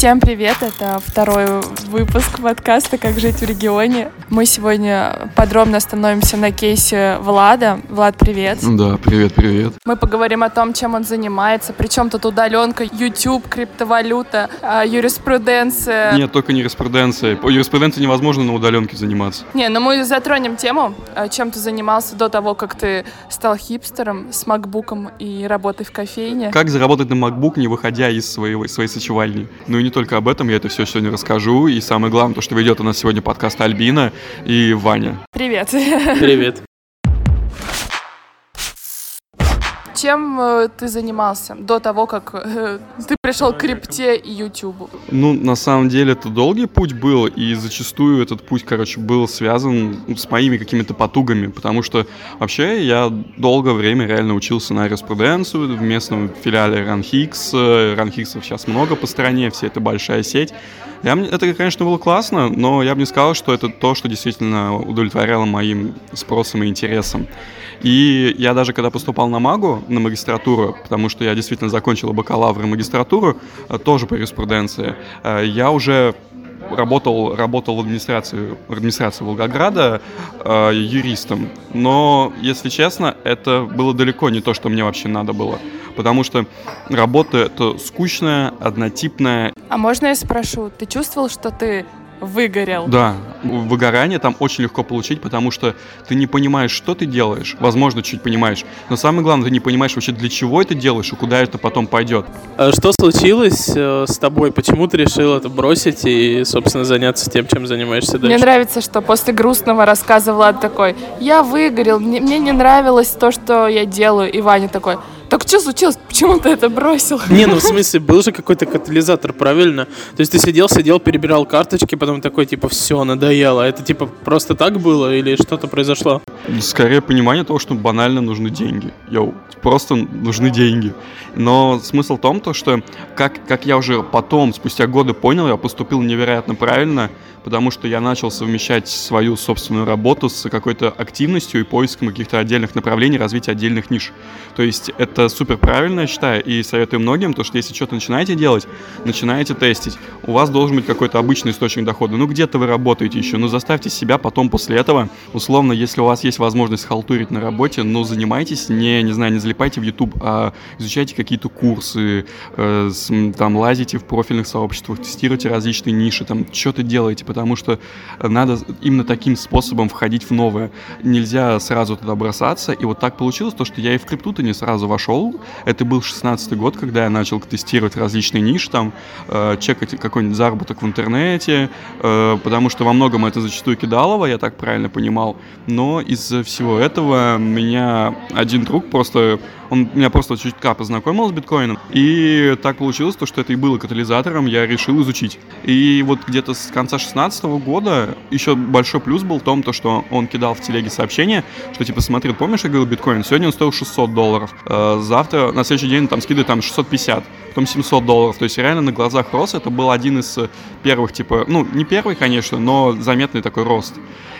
Всем привет! Это второй выпуск подкаста «Как жить в регионе». Мы сегодня подробно остановимся на кейсе Влада. Влад, привет! Да, привет, привет. Мы поговорим о том, чем он занимается, причем тут удаленка, YouTube, криптовалюта, а, юриспруденция. Нет, только не юриспруденция. По юриспруденции невозможно на удаленке заниматься. Не, но мы затронем тему, а, чем ты занимался до того, как ты стал хипстером с макбуком и работой в кофейне. Как заработать на MacBook, не выходя из своего, своей сочевальни? Ну и не только об этом, я это все сегодня расскажу. И самое главное, то, что ведет у нас сегодня подкаст Альбина и Ваня. Привет! Привет. Чем э, ты занимался до того, как э, ты пришел к крипте и Ютубу? Ну, на самом деле, это долгий путь был, и зачастую этот путь, короче, был связан ну, с моими какими-то потугами, потому что вообще я долгое время реально учился на юриспруденцию в местном филиале Ранхикс. Ранхиксов сейчас много по стране, все это большая сеть. Я, это, конечно, было классно, но я бы не сказал, что это то, что действительно удовлетворяло моим спросам и интересам. И я даже когда поступал на МАГУ, на магистратуру, потому что я действительно закончил бакалавр и магистратуру, э, тоже по юриспруденции, э, я уже работал, работал в администрации, в администрации Волгограда э, юристом. Но, если честно, это было далеко не то, что мне вообще надо было. Потому что работа это скучная, однотипная. А можно я спрошу, ты чувствовал, что ты выгорел? Да, выгорание там очень легко получить, потому что ты не понимаешь, что ты делаешь. Возможно, чуть понимаешь. Но самое главное, ты не понимаешь вообще, для чего это делаешь и куда это потом пойдет. А Что случилось э, с тобой? Почему ты решил это бросить и, собственно, заняться тем, чем занимаешься Мне дальше? нравится, что после грустного рассказа Влад такой, я выгорел, мне, мне не нравилось то, что я делаю. И Ваня такой, так что случилось, почему ты это бросил? Не, ну в смысле, был же какой-то катализатор, правильно? То есть ты сидел, сидел, перебирал карточки, потом такой, типа, все, надоело. Это, типа, просто так было или что-то произошло? Скорее понимание того, что банально нужны деньги. Йоу, просто нужны деньги. Но смысл в том, то, что как, как я уже потом, спустя годы понял, я поступил невероятно правильно, потому что я начал совмещать свою собственную работу с какой-то активностью и поиском каких-то отдельных направлений, развития отдельных ниш. То есть это супер правильно, я считаю, и советую многим, то, что если что-то начинаете делать, начинаете тестить, у вас должен быть какой-то обычный источник дохода. Ну, где-то вы работаете еще, ну, заставьте себя потом после этого, условно, если у вас есть возможность халтурить на работе, ну, занимайтесь, не, не знаю, не залипайте в YouTube, а изучайте какие-то курсы, э, с- там, лазите в профильных сообществах, тестируйте различные ниши, там, что-то делаете, потому что надо именно таким способом входить в новое. Нельзя сразу туда бросаться, и вот так получилось, то, что я и в крипту-то не сразу вошел. Это был 16 год, когда я начал тестировать различные ниши, там, э, чекать какой-нибудь заработок в интернете, э, потому что во многом это зачастую кидалово, я так правильно понимал. Но из всего этого меня один друг просто, он меня просто чутка познакомил с биткоином, и так получилось, то, что это и было катализатором, я решил изучить. И вот где-то с конца 16 года еще большой плюс был в том, то, что он кидал в телеге сообщение, что типа смотри, помнишь, я говорил биткоин, сегодня он стоил 600 долларов, Э, завтра, на следующий день там скидывает там 650, потом 700 долларов, то есть реально на глазах рос, это был один из первых, типа, ну, не первый, конечно, но заметный такой рост.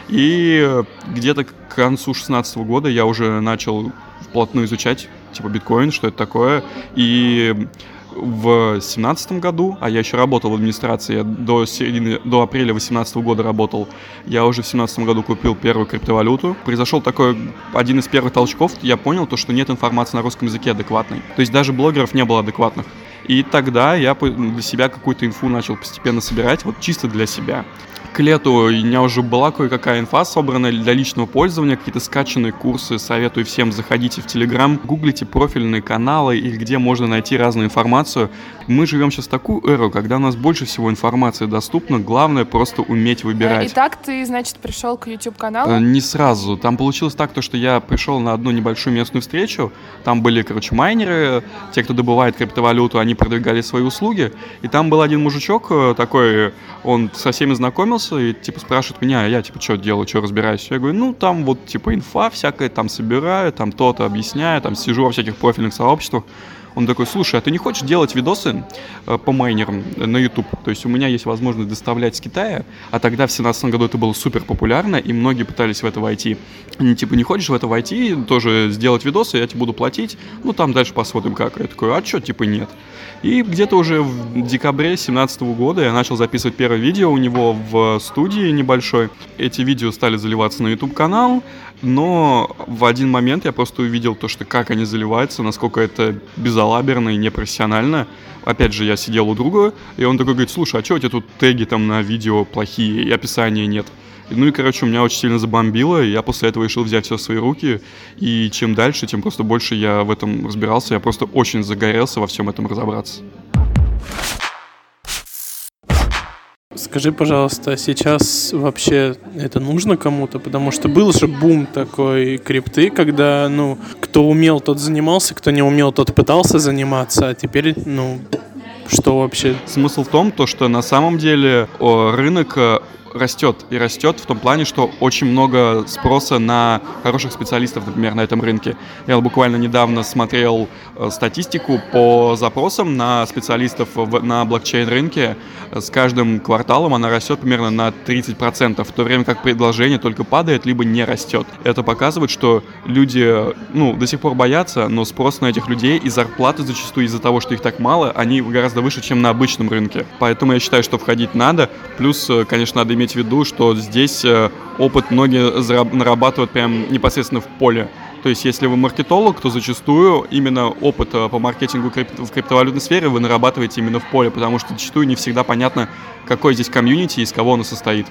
И где-то к концу 16 года я уже начал вплотную изучать, типа, биткоин, что это такое, и в семнадцатом году, а я еще работал в администрации, я до середины, до апреля 18 года работал, я уже в семнадцатом году купил первую криптовалюту. Произошел такой один из первых толчков, я понял то, что нет информации на русском языке адекватной. То есть даже блогеров не было адекватных. И тогда я для себя какую-то инфу начал постепенно собирать, вот чисто для себя. К лету у меня уже была кое-какая инфа собрана для личного пользования, какие-то скачанные курсы. Советую всем заходите в Телеграм, гуглите профильные каналы, и где можно найти разную информацию. Мы живем сейчас в такую эру, когда у нас больше всего информации доступно, главное просто уметь выбирать. Итак, ты, значит, пришел к YouTube-каналу? Э, Не сразу. Там получилось так, то, что я пришел на одну небольшую местную встречу. Там были, короче, майнеры, те, кто добывает криптовалюту, они продвигали свои услуги. И там был один мужичок э, такой, он со всеми знакомился и, типа, спрашивает меня, а я, типа, что делаю, что разбираюсь? Я говорю, ну, там вот, типа, инфа всякая, там собираю, там то-то объясняю, там сижу во всяких профильных сообществах. Он такой, слушай, а ты не хочешь делать видосы э, по майнерам на YouTube? То есть у меня есть возможность доставлять с Китая, а тогда в 2017 году это было супер популярно, и многие пытались в это войти. Они типа, не хочешь в это войти, тоже сделать видосы, я тебе буду платить, ну там дальше посмотрим как. Я такой, а что, типа нет. И где-то уже в декабре 2017 года я начал записывать первое видео у него в студии небольшой. Эти видео стали заливаться на YouTube-канал, но в один момент я просто увидел то, что как они заливаются, насколько это безалаберно и непрофессионально. Опять же, я сидел у друга, и он такой говорит, слушай, а что у тебя тут теги там на видео плохие и описания нет? Ну и, короче, у меня очень сильно забомбило, и я после этого решил взять все в свои руки, и чем дальше, тем просто больше я в этом разбирался, я просто очень загорелся во всем этом разобраться. Скажи, пожалуйста, сейчас вообще это нужно кому-то? Потому что был же бум такой крипты, когда, ну, кто умел, тот занимался, кто не умел, тот пытался заниматься, а теперь, ну, что вообще? Смысл в том, то, что на самом деле о, рынок э, растет и растет в том плане, что очень много спроса на хороших специалистов, например, на этом рынке. Я буквально недавно смотрел э, статистику по запросам на специалистов на блокчейн-рынке. С каждым кварталом она растет примерно на 30%, в то время как предложение только падает, либо не растет. Это показывает, что люди, ну, до сих пор боятся, но спрос на этих людей и зарплаты зачастую из-за того, что их так мало, они гораздо выше, чем на обычном рынке. Поэтому я считаю, что входить надо. Плюс, э, конечно, надо иметь в виду, что здесь э, опыт многие нарабатывают прям непосредственно в поле. То есть, если вы маркетолог, то зачастую именно опыт э, по маркетингу в криптовалютной сфере вы нарабатываете именно в поле, потому что зачастую не всегда понятно, какой здесь комьюнити и из кого оно состоит.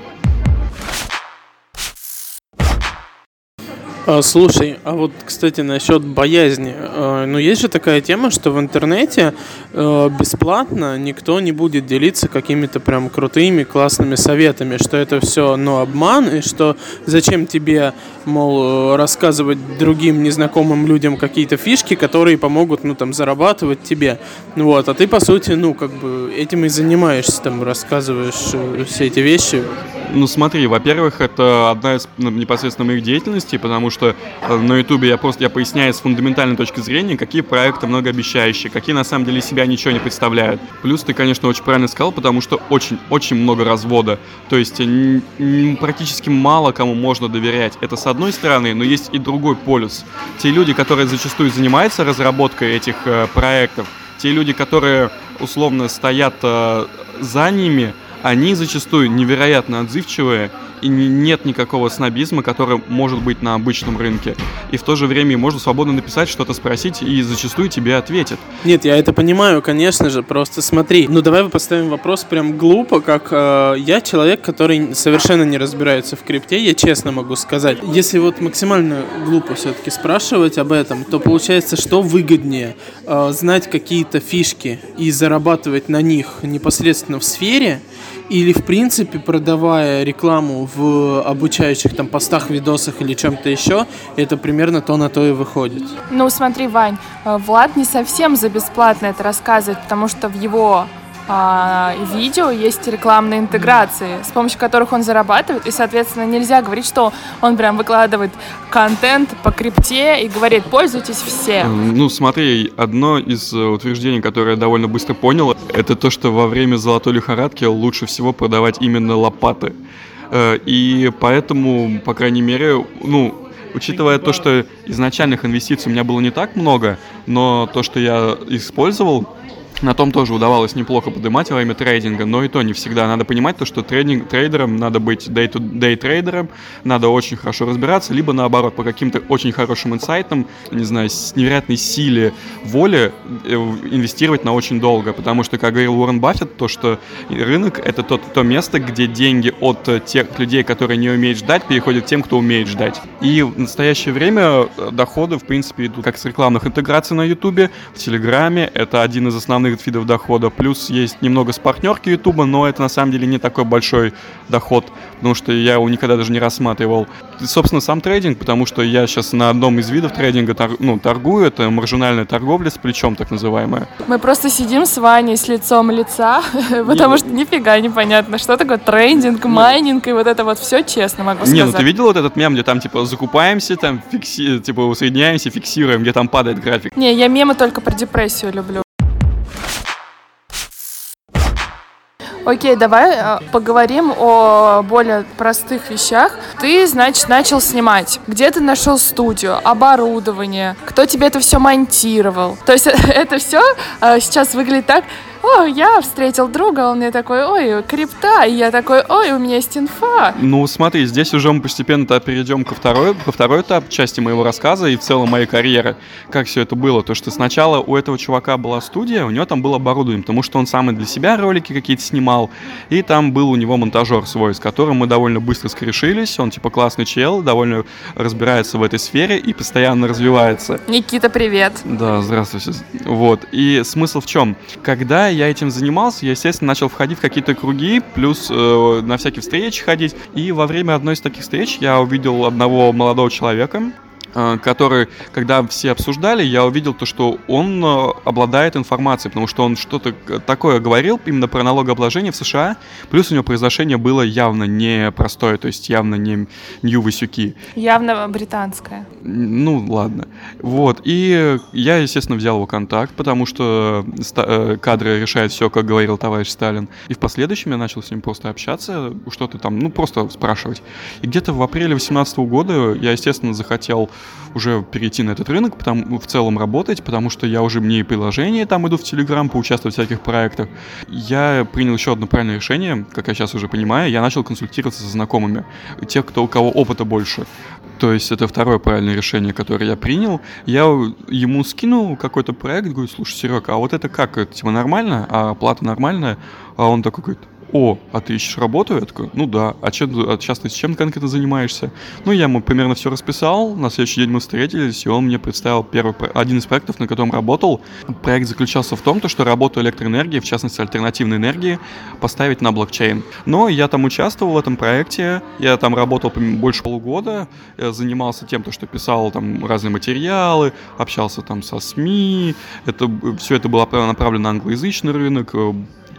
А, слушай, а вот, кстати, насчет боязни. А, ну, есть же такая тема, что в интернете а, бесплатно никто не будет делиться какими-то прям крутыми, классными советами, что это все, ну, обман, и что зачем тебе, мол, рассказывать другим незнакомым людям какие-то фишки, которые помогут, ну, там, зарабатывать тебе. Вот, а ты, по сути, ну, как бы этим и занимаешься, там, рассказываешь э, все эти вещи. Ну, смотри, во-первых, это одна из ну, непосредственно моих деятельностей, потому что э, на Ютубе я просто я поясняю с фундаментальной точки зрения, какие проекты многообещающие, какие на самом деле себя ничего не представляют. Плюс ты, конечно, очень правильно сказал, потому что очень-очень много развода. То есть практически мало кому можно доверять. Это с одной стороны, но есть и другой полюс. Те люди, которые зачастую занимаются разработкой этих э, проектов, те люди, которые условно стоят э, за ними, они зачастую невероятно отзывчивые, и нет никакого снобизма, который может быть на обычном рынке. И в то же время можно свободно написать, что-то спросить, и зачастую тебе ответят. Нет, я это понимаю, конечно же, просто смотри. Ну давай поставим вопрос прям глупо, как э, я человек, который совершенно не разбирается в крипте, я честно могу сказать. Если вот максимально глупо все-таки спрашивать об этом, то получается, что выгоднее э, знать какие-то фишки и зарабатывать на них непосредственно в сфере, или в принципе продавая рекламу в обучающих там постах, видосах или чем-то еще, это примерно то на то и выходит. Ну смотри, Вань, э, Влад не совсем за бесплатно это рассказывает, потому что в его а, видео есть рекламные интеграции, с помощью которых он зарабатывает, и, соответственно, нельзя говорить, что он прям выкладывает контент по крипте и говорит, пользуйтесь все. Ну, смотри, одно из э, утверждений, которое я довольно быстро понял, это то, что во время золотой лихорадки лучше всего продавать именно лопаты. Э, и поэтому, по крайней мере, ну, учитывая то, что изначальных инвестиций у меня было не так много, но то, что я использовал, на том тоже удавалось неплохо поднимать во время трейдинга, но и то не всегда. Надо понимать то, что трейдинг, трейдером надо быть day-to-day трейдером, надо очень хорошо разбираться, либо наоборот, по каким-то очень хорошим инсайтам, не знаю, с невероятной силе воли э, инвестировать на очень долго, потому что, как говорил Уоррен Баффет, то, что рынок — это то, то место, где деньги от тех людей, которые не умеют ждать, переходят к тем, кто умеет ждать. И в настоящее время доходы, в принципе, идут как с рекламных интеграций на Ютубе, в Телеграме, это один из основных остальных видов дохода. Плюс есть немного с партнерки Ютуба, но это на самом деле не такой большой доход, потому что я его никогда даже не рассматривал. И, собственно, сам трейдинг, потому что я сейчас на одном из видов трейдинга тор, ну, торгую, это маржинальная торговля с плечом, так называемая. Мы просто сидим с Ваней с лицом лица, потому что нифига непонятно, что такое трейдинг, майнинг и вот это вот все честно могу сказать. Не, ну ты видел вот этот мем, где там типа закупаемся, там фикси, типа усредняемся, фиксируем, где там падает график? Не, я мемы только про депрессию люблю. Окей, давай э, поговорим о более простых вещах. Ты, значит, начал снимать. Где ты нашел студию, оборудование? Кто тебе это все монтировал? То есть это все э, сейчас выглядит так, о, я встретил друга, он мне такой, ой, крипта, и я такой, ой, у меня есть инфа. Ну, смотри, здесь уже мы постепенно перейдем ко второй, ко второй этап части моего рассказа и в целом моей карьеры. Как все это было? То, что сначала у этого чувака была студия, у него там было оборудование, потому что он сам и для себя ролики какие-то снимал, и там был у него монтажер свой, с которым мы довольно быстро скрешились, он типа классный чел, довольно разбирается в этой сфере и постоянно развивается. Никита, привет. Да, здравствуйте. Вот, и смысл в чем? Когда я этим занимался, я, естественно, начал входить в какие-то круги, плюс э, на всякие встречи ходить. И во время одной из таких встреч я увидел одного молодого человека, который, когда все обсуждали, я увидел то, что он э, обладает информацией, потому что он что-то такое говорил именно про налогообложение в США, плюс у него произношение было явно не простое, то есть явно не Нью Васюки. Явно британское. Ну, ладно. Вот, и я, естественно, взял его контакт, потому что э, кадры решают все, как говорил товарищ Сталин. И в последующем я начал с ним просто общаться, что-то там, ну, просто спрашивать. И где-то в апреле 2018 года я, естественно, захотел уже перейти на этот рынок, потому, в целом работать, потому что я уже мне и приложение там иду в Телеграм поучаствовать в всяких проектах. Я принял еще одно правильное решение, как я сейчас уже понимаю, я начал консультироваться со знакомыми, тех, кто, у кого опыта больше. То есть это второе правильное решение, которое я принял. Я ему скинул какой-то проект, говорю, слушай, Серега, а вот это как? Это типа нормально? А оплата нормальная? А он такой говорит, о, а ты ищешь работу? Я такой, ну да, а, чем, а сейчас ты с чем конкретно занимаешься? Ну, я ему примерно все расписал, на следующий день мы встретились, и он мне представил первый, один из проектов, на котором работал. Проект заключался в том, что работу электроэнергии, в частности альтернативной энергии, поставить на блокчейн. Но я там участвовал в этом проекте, я там работал больше полугода, занимался тем, то, что писал там разные материалы, общался там со СМИ, это, все это было направлено на англоязычный рынок,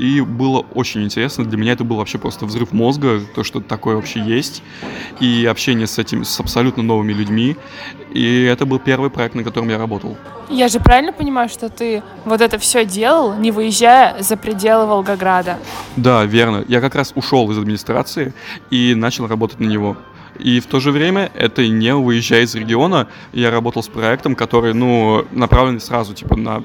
и было очень интересно. Для меня это был вообще просто взрыв мозга, то, что такое вообще есть, и общение с этими, с абсолютно новыми людьми. И это был первый проект, на котором я работал. Я же правильно понимаю, что ты вот это все делал, не выезжая за пределы Волгограда? Да, верно. Я как раз ушел из администрации и начал работать на него. И в то же время это не выезжая из региона. Я работал с проектом, который, ну, направлен сразу, типа, на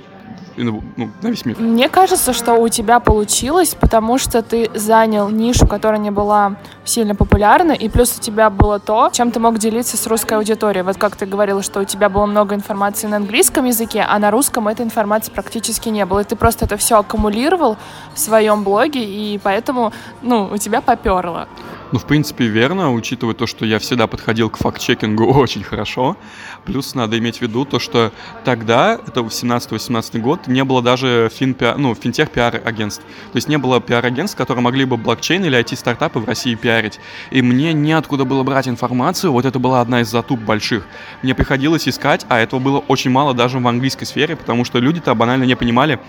ну, на весь мир. Мне кажется, что у тебя получилось, потому что ты занял нишу, которая не была сильно популярна, и плюс у тебя было то, чем ты мог делиться с русской аудиторией. Вот как ты говорила, что у тебя было много информации на английском языке, а на русском этой информации практически не было. И ты просто это все аккумулировал в своем блоге, и поэтому, ну, у тебя поперло. Ну, в принципе, верно, учитывая то, что я всегда подходил к факт-чекингу очень хорошо. Плюс надо иметь в виду то, что тогда, это 17-18 год, не было даже фин ну, финтех пиар-агентств. То есть не было пиар-агентств, которые могли бы блокчейн или IT-стартапы в России пиарить. И мне неоткуда было брать информацию, вот это была одна из затуп больших. Мне приходилось искать, а этого было очень мало даже в английской сфере, потому что люди-то банально не понимали,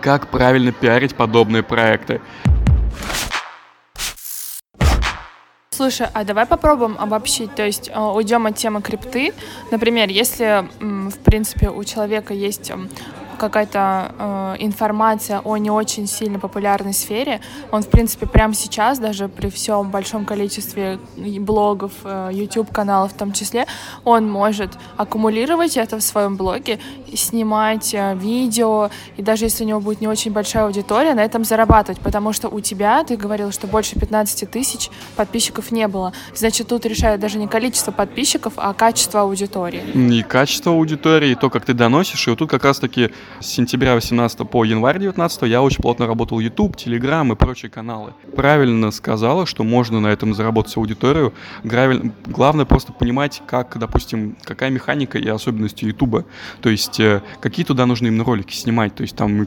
как правильно пиарить подобные проекты. Слушай, а давай попробуем обобщить, то есть э, уйдем от темы крипты. Например, если, в принципе, у человека есть какая-то э, информация о не очень сильно популярной сфере, он, в принципе, прямо сейчас, даже при всем большом количестве блогов, э, YouTube-каналов в том числе, он может аккумулировать это в своем блоге, снимать э, видео, и даже если у него будет не очень большая аудитория, на этом зарабатывать, потому что у тебя, ты говорил, что больше 15 тысяч подписчиков не было. Значит, тут решает даже не количество подписчиков, а качество аудитории. И качество аудитории, и то, как ты доносишь, и вот тут как раз-таки с сентября 18 по январь 19 я очень плотно работал YouTube, Telegram и прочие каналы. Правильно сказала, что можно на этом заработать аудиторию. Главное просто понимать, как, допустим, какая механика и особенности YouTube. То есть, э, какие туда нужны именно ролики снимать. То есть, там,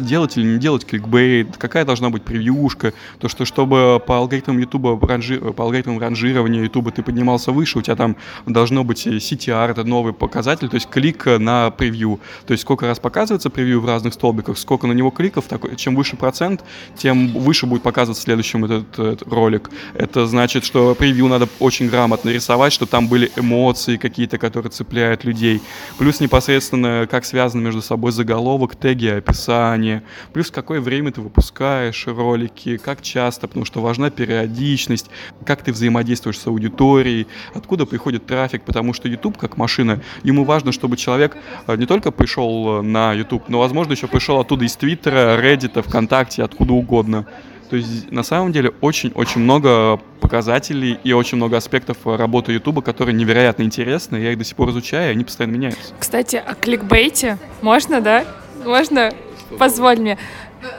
делать или не делать кликбейт, какая должна быть превьюшка. То, что чтобы по алгоритмам YouTube, по алгоритмам ранжирования YouTube ты поднимался выше, у тебя там должно быть CTR, это новый показатель, то есть клик на превью. То есть, сколько раз показывается превью в разных столбиках, сколько на него кликов, такой, чем выше процент, тем выше будет показываться следующим этот, этот ролик. Это значит, что превью надо очень грамотно рисовать, чтобы там были эмоции какие-то, которые цепляют людей. Плюс непосредственно, как связано между собой заголовок, теги, описание. Плюс какое время ты выпускаешь ролики, как часто, потому что важна периодичность, как ты взаимодействуешь с аудиторией, откуда приходит трафик, потому что YouTube, как машина, ему важно, чтобы человек э, не только пришел на YouTube, но, возможно, еще пришел оттуда из Твиттера, Reddit, ВКонтакте, откуда угодно. То есть на самом деле очень-очень много показателей и очень много аспектов работы Ютуба, которые невероятно интересны. Я их до сих пор изучаю, и они постоянно меняются. Кстати, о кликбейте можно, да? Можно? Позволь мне.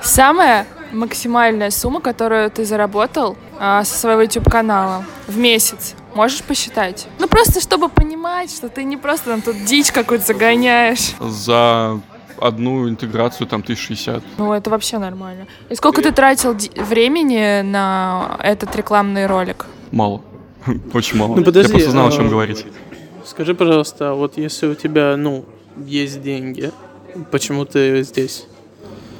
Самая максимальная сумма, которую ты заработал а, со своего YouTube-канала в месяц, можешь посчитать? Ну, просто чтобы понимать, что ты не просто там тут дичь какую-то загоняешь. За одну интеграцию там 1060. Ну, это вообще нормально. И сколько ты тратил времени на этот рекламный ролик? Мало. Очень мало. Ну, подожди, Я просто знал, о чем а, говорить. Скажи, пожалуйста, вот если у тебя, ну, есть деньги, почему ты здесь?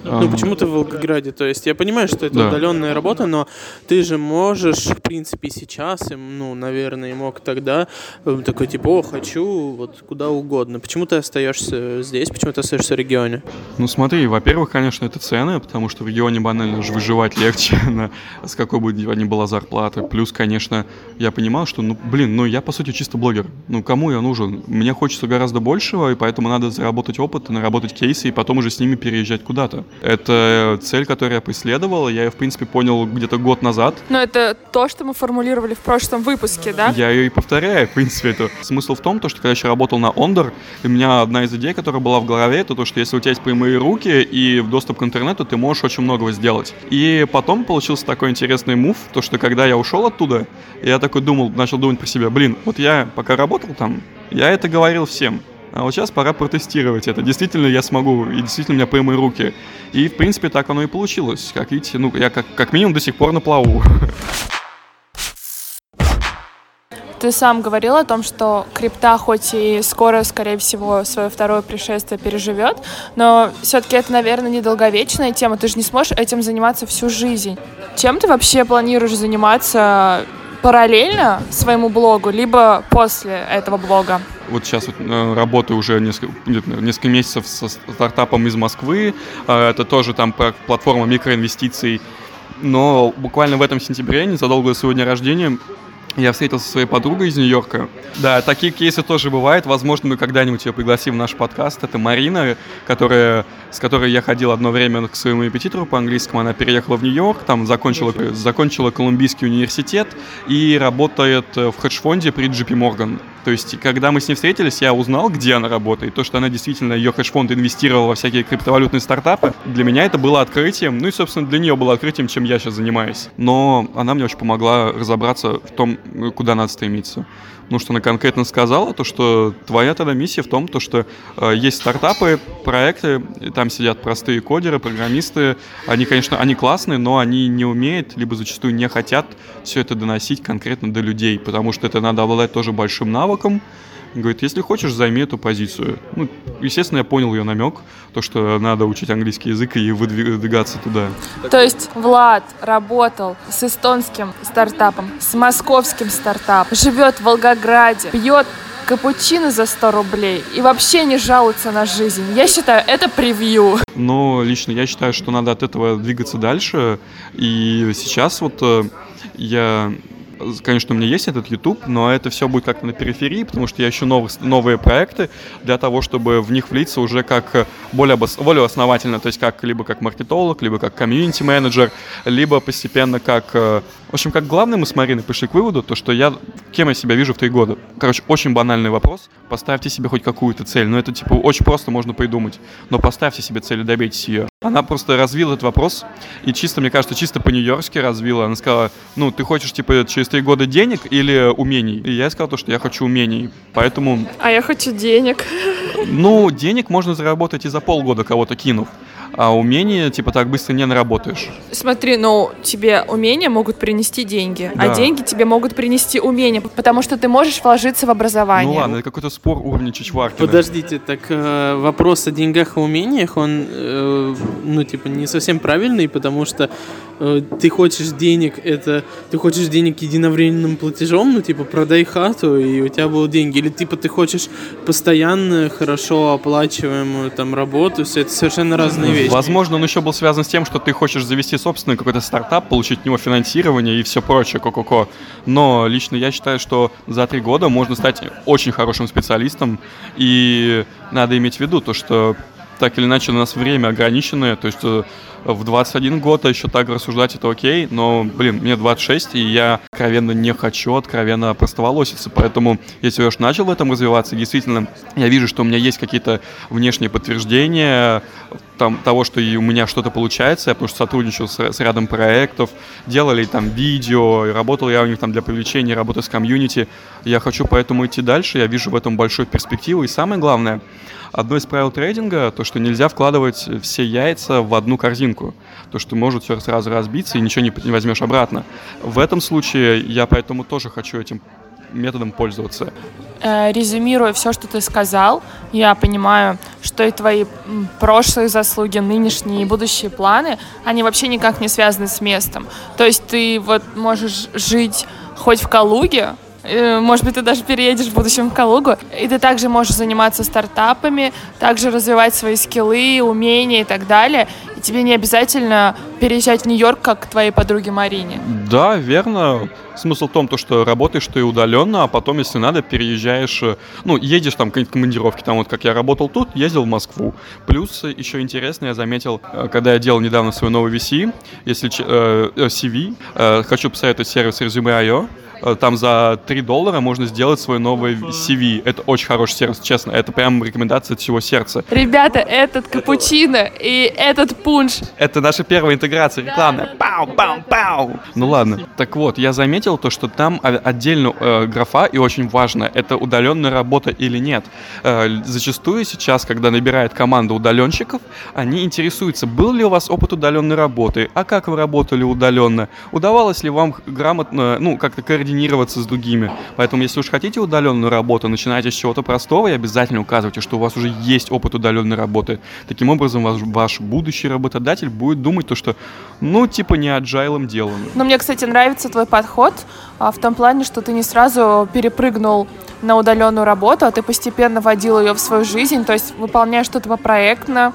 Ну, почему ты в Волгограде? То есть я понимаю, что это да. удаленная работа, но ты же можешь, в принципе, сейчас, ну, наверное, и мог тогда э, такой, типа, о, хочу вот куда угодно. Почему ты остаешься здесь? Почему ты остаешься в регионе? Ну, смотри, во-первых, конечно, это цены, потому что в регионе банально же выживать легче, на, с какой бы ни была зарплата. Плюс, конечно, я понимал, что, ну, блин, ну, я, по сути, чисто блогер. Ну, кому я нужен? Мне хочется гораздо большего, и поэтому надо заработать опыт, наработать кейсы, и потом уже с ними переезжать куда-то. Это цель, которую я преследовал. Я ее, в принципе, понял где-то год назад. Но это то, что мы формулировали в прошлом выпуске, да? Я ее и повторяю, в принципе. Это смысл в том, то, что когда я еще работал на Ондор, у меня одна из идей, которая была в голове, это то, что если у тебя есть прямые руки и доступ к интернету, ты можешь очень многого сделать. И потом получился такой интересный мув, то, что когда я ушел оттуда, я такой думал, начал думать про себя, блин, вот я пока работал там, я это говорил всем. А вот сейчас пора протестировать это. Действительно я смогу, и действительно у меня прямые руки. И, в принципе, так оно и получилось. Как видите, ну, я как, как минимум до сих пор на плаву. Ты сам говорил о том, что крипта хоть и скоро, скорее всего, свое второе пришествие переживет, но все-таки это, наверное, недолговечная тема. Ты же не сможешь этим заниматься всю жизнь. Чем ты вообще планируешь заниматься параллельно своему блогу, либо после этого блога? Вот сейчас вот, э, работаю уже несколько, несколько месяцев со стартапом из Москвы. Э, это тоже там платформа микроинвестиций. Но буквально в этом сентябре, незадолго до своего дня рождения, я встретился со своей подругой из Нью-Йорка. Да, такие кейсы тоже бывают. Возможно, мы когда-нибудь ее пригласим в наш подкаст. Это Марина, которая, с которой я ходил одно время к своему репетитору по английскому. Она переехала в Нью-Йорк, там закончила, закончила Колумбийский университет и работает в хедж-фонде при JP Morgan. То есть, когда мы с ней встретились, я узнал, где она работает. То, что она действительно, ее хедж-фонд инвестировал во всякие криптовалютные стартапы. Для меня это было открытием. Ну и, собственно, для нее было открытием, чем я сейчас занимаюсь. Но она мне очень помогла разобраться в том, куда надо стремиться. Ну, что она конкретно сказала, то, что твоя тогда миссия в том, то, что э, есть стартапы, проекты, там сидят простые кодеры, программисты, они, конечно, они классные, но они не умеют, либо зачастую не хотят все это доносить конкретно до людей, потому что это надо обладать тоже большим навыком, Говорит, если хочешь, займи эту позицию. Ну, естественно, я понял ее намек, то, что надо учить английский язык и выдвигаться туда. То есть Влад работал с эстонским стартапом, с московским стартапом, живет в Волгограде, пьет капучино за 100 рублей и вообще не жалуется на жизнь. Я считаю, это превью. Но лично я считаю, что надо от этого двигаться дальше. И сейчас вот э, я конечно, у меня есть этот YouTube, но это все будет как-то на периферии, потому что я ищу новых, новые проекты для того, чтобы в них влиться уже как более, более основательно, то есть как либо как маркетолог, либо как комьюнити-менеджер, либо постепенно как... Э, в общем, как главное мы с Мариной пришли к выводу, то, что я... Кем я себя вижу в три года? Короче, очень банальный вопрос. Поставьте себе хоть какую-то цель. Ну, это, типа, очень просто можно придумать. Но поставьте себе цель и добейтесь ее. Она просто развила этот вопрос, и чисто, мне кажется, чисто по-нью-йоркски развила. Она сказала, ну, ты хочешь, типа, через три года денег или умений? И я сказал то, что я хочу умений, поэтому... А я хочу денег. Ну, денег можно заработать и за полгода кого-то кинув а умения, типа, так быстро не наработаешь. Смотри, ну, тебе умения могут принести деньги, а да. а деньги тебе могут принести умения, потому что ты можешь вложиться в образование. Ну ладно, это какой-то спор уровня Чичваркина. Подождите, так э, вопрос о деньгах и умениях, он, э, ну, типа, не совсем правильный, потому что э, ты хочешь денег, это, ты хочешь денег единовременным платежом, ну, типа, продай хату, и у тебя будут деньги, или, типа, ты хочешь постоянно хорошо оплачиваемую, там, работу, все это совершенно разные вещи. Возможно, он еще был связан с тем, что ты хочешь завести собственный какой-то стартап, получить от него финансирование и все прочее, ко-ко-ко. Но лично я считаю, что за три года можно стать очень хорошим специалистом, и надо иметь в виду то, что так или иначе у нас время ограниченное, то есть э, в 21 год а еще так рассуждать это окей, но, блин, мне 26, и я откровенно не хочу откровенно простоволоситься, поэтому я уж начал в этом развиваться, действительно, я вижу, что у меня есть какие-то внешние подтверждения там, того, что и у меня что-то получается, я потому что сотрудничал с, с рядом проектов, делали там видео, работал я у них там для привлечения работы с комьюнити, я хочу поэтому идти дальше, я вижу в этом большую перспективу, и самое главное — одно из правил трейдинга, то, что нельзя вкладывать все яйца в одну корзинку. То, что может все сразу разбиться и ничего не, не возьмешь обратно. В этом случае я поэтому тоже хочу этим методом пользоваться. Э, резюмируя все, что ты сказал, я понимаю, что и твои прошлые заслуги, нынешние и будущие планы, они вообще никак не связаны с местом. То есть ты вот можешь жить хоть в Калуге, может быть, ты даже переедешь в будущем в Калугу, и ты также можешь заниматься стартапами, также развивать свои скиллы, умения и так далее. И тебе не обязательно переезжать в Нью-Йорк, как к твоей подруге Марине. Да, верно. Смысл в том, то, что работаешь ты удаленно, а потом, если надо, переезжаешь, э, ну, едешь там какие-нибудь командировки, там вот как я работал тут, ездил в Москву. Плюс еще интересно, я заметил, э, когда я делал недавно свой новый VC, если э, CV, э, хочу посоветовать сервис Resume.io, Э, там за 3 доллара можно сделать свой новый CV. Это очень хороший сервис, честно. Это прям рекомендация от всего сердца. Ребята, этот капучино и этот пунш. Это наша первая интеграция рекламная. Пау, пау, пау. Ну ладно. Так вот, я заметил то, что там отдельно э, графа, и очень важно, это удаленная работа или нет. Э, зачастую сейчас, когда набирает команда удаленщиков, они интересуются, был ли у вас опыт удаленной работы, а как вы работали удаленно, удавалось ли вам грамотно, ну, как-то координировать координироваться с другими. Поэтому, если уж хотите удаленную работу, начинайте с чего-то простого и обязательно указывайте, что у вас уже есть опыт удаленной работы. Таким образом, ваш, ваш будущий работодатель будет думать то, что, ну, типа, не agile делом. Но мне, кстати, нравится твой подход в том плане, что ты не сразу перепрыгнул на удаленную работу, а ты постепенно вводил ее в свою жизнь, то есть выполняешь что-то проектно,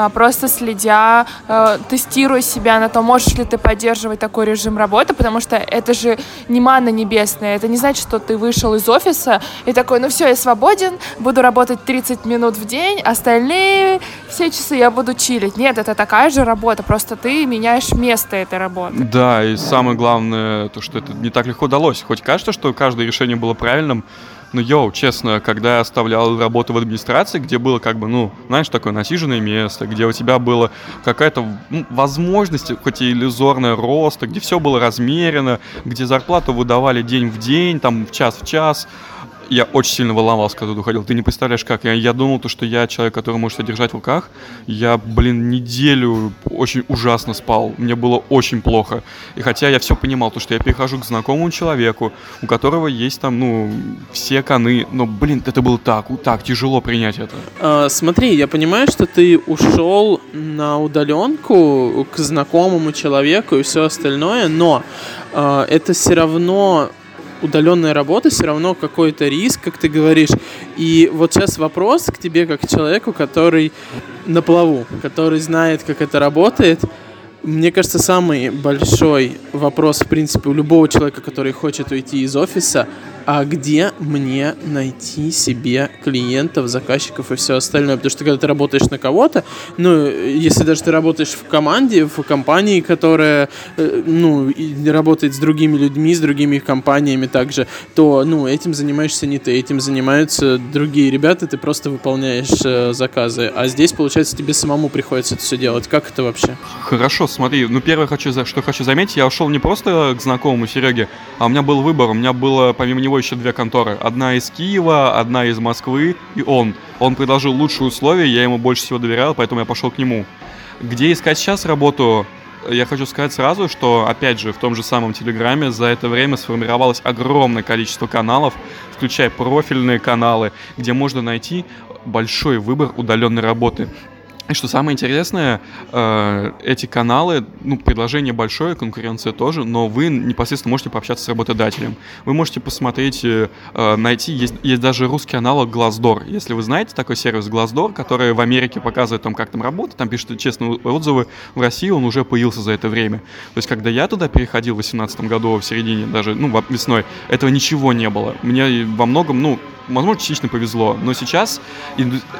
а, просто следя, э, тестируя себя на то, можешь ли ты поддерживать такой режим работы, потому что это же не манна небесная, это не значит, что ты вышел из офиса и такой, ну все, я свободен, буду работать 30 минут в день, остальные все часы я буду чилить. Нет, это такая же работа, просто ты меняешь место этой работы. Да, и самое главное, то, что это не так легко удалось. Хоть кажется, что каждое решение было правильным, ну, йоу, честно, когда я оставлял работу в администрации, где было как бы, ну, знаешь, такое насиженное место, где у тебя была какая-то ну, возможность, хоть и иллюзорная роста, где все было размерено, где зарплату выдавали день в день, там, в час в час, я очень сильно волновался, когда туда уходил. Ты не представляешь, как. Я, я думал, то, что я человек, который может себя в руках. Я, блин, неделю очень ужасно спал. Мне было очень плохо. И хотя я все понимал, то, что я перехожу к знакомому человеку, у которого есть там, ну, все коны. Но, блин, это было так, так тяжело принять это. А, смотри, я понимаю, что ты ушел на удаленку к знакомому человеку и все остальное, но а, это все равно удаленная работа все равно какой-то риск, как ты говоришь. И вот сейчас вопрос к тебе, как к человеку, который на плаву, который знает, как это работает. Мне кажется, самый большой вопрос, в принципе, у любого человека, который хочет уйти из офиса, а где мне найти себе клиентов, заказчиков и все остальное? Потому что когда ты работаешь на кого-то, ну, если даже ты работаешь в команде, в компании, которая, э, ну, работает с другими людьми, с другими компаниями также, то, ну, этим занимаешься не ты, этим занимаются другие ребята, ты просто выполняешь э, заказы. А здесь, получается, тебе самому приходится это все делать. Как это вообще? Хорошо, смотри, ну, первое, хочу, что хочу заметить, я ушел не просто к знакомому Сереге, а у меня был выбор, у меня было, помимо него, еще две конторы. Одна из Киева, одна из Москвы и он. Он предложил лучшие условия, я ему больше всего доверял, поэтому я пошел к нему. Где искать сейчас работу? Я хочу сказать сразу, что, опять же, в том же самом Телеграме за это время сформировалось огромное количество каналов, включая профильные каналы, где можно найти большой выбор удаленной работы. И что самое интересное, э, эти каналы, ну, предложение большое, конкуренция тоже, но вы непосредственно можете пообщаться с работодателем. Вы можете посмотреть, э, найти, есть, есть даже русский аналог Glassdoor. Если вы знаете такой сервис Glassdoor, который в Америке показывает там, как там работать, там пишут честные отзывы, в России он уже появился за это время. То есть, когда я туда переходил в 2018 году, в середине даже, ну, весной, этого ничего не было. Мне во многом, ну, возможно, частично повезло, но сейчас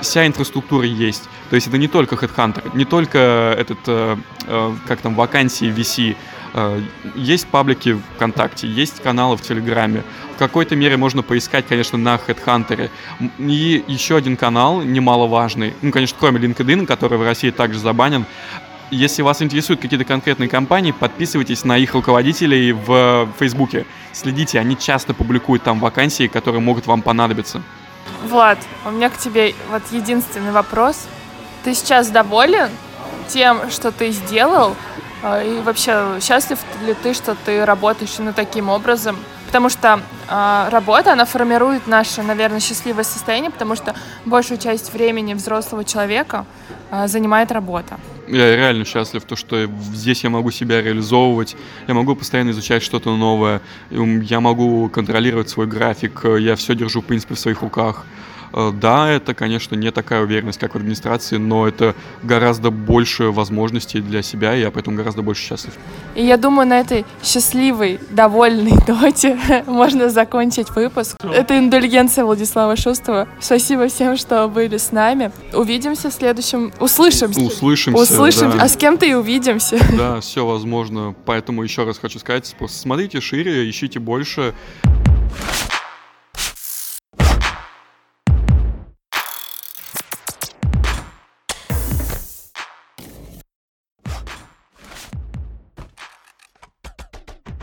вся инфраструктура есть. То есть это не только Headhunter, не только этот, э, э, как там, вакансии VC, э, есть паблики ВКонтакте, есть каналы в Телеграме. В какой-то мере можно поискать, конечно, на HeadHunter. И еще один канал, немаловажный, ну, конечно, кроме LinkedIn, который в России также забанен, если вас интересуют какие-то конкретные компании, подписывайтесь на их руководителей в Фейсбуке. Следите, они часто публикуют там вакансии, которые могут вам понадобиться. Влад, у меня к тебе вот единственный вопрос. Ты сейчас доволен тем, что ты сделал? А, и вообще, счастлив ли ты, что ты работаешь именно таким образом? Потому что э, работа, она формирует наше, наверное, счастливое состояние, потому что большую часть времени взрослого человека э, занимает работа. Я реально счастлив, то, что здесь я могу себя реализовывать, я могу постоянно изучать что-то новое, я могу контролировать свой график, я все держу, в принципе, в своих руках. Э, да, это, конечно, не такая уверенность, как в администрации, но это гораздо больше возможностей для себя, и я поэтому гораздо больше счастлив. И я думаю, на этой счастливой, довольной ноте можно закончить выпуск. Это индульгенция Владислава Шустова. Спасибо всем, что были с нами. Увидимся в следующем... Услышимся. Услышимся, Услышимся. Да. А с кем-то и увидимся. Да, все возможно. Поэтому еще раз хочу сказать, смотрите шире, ищите больше.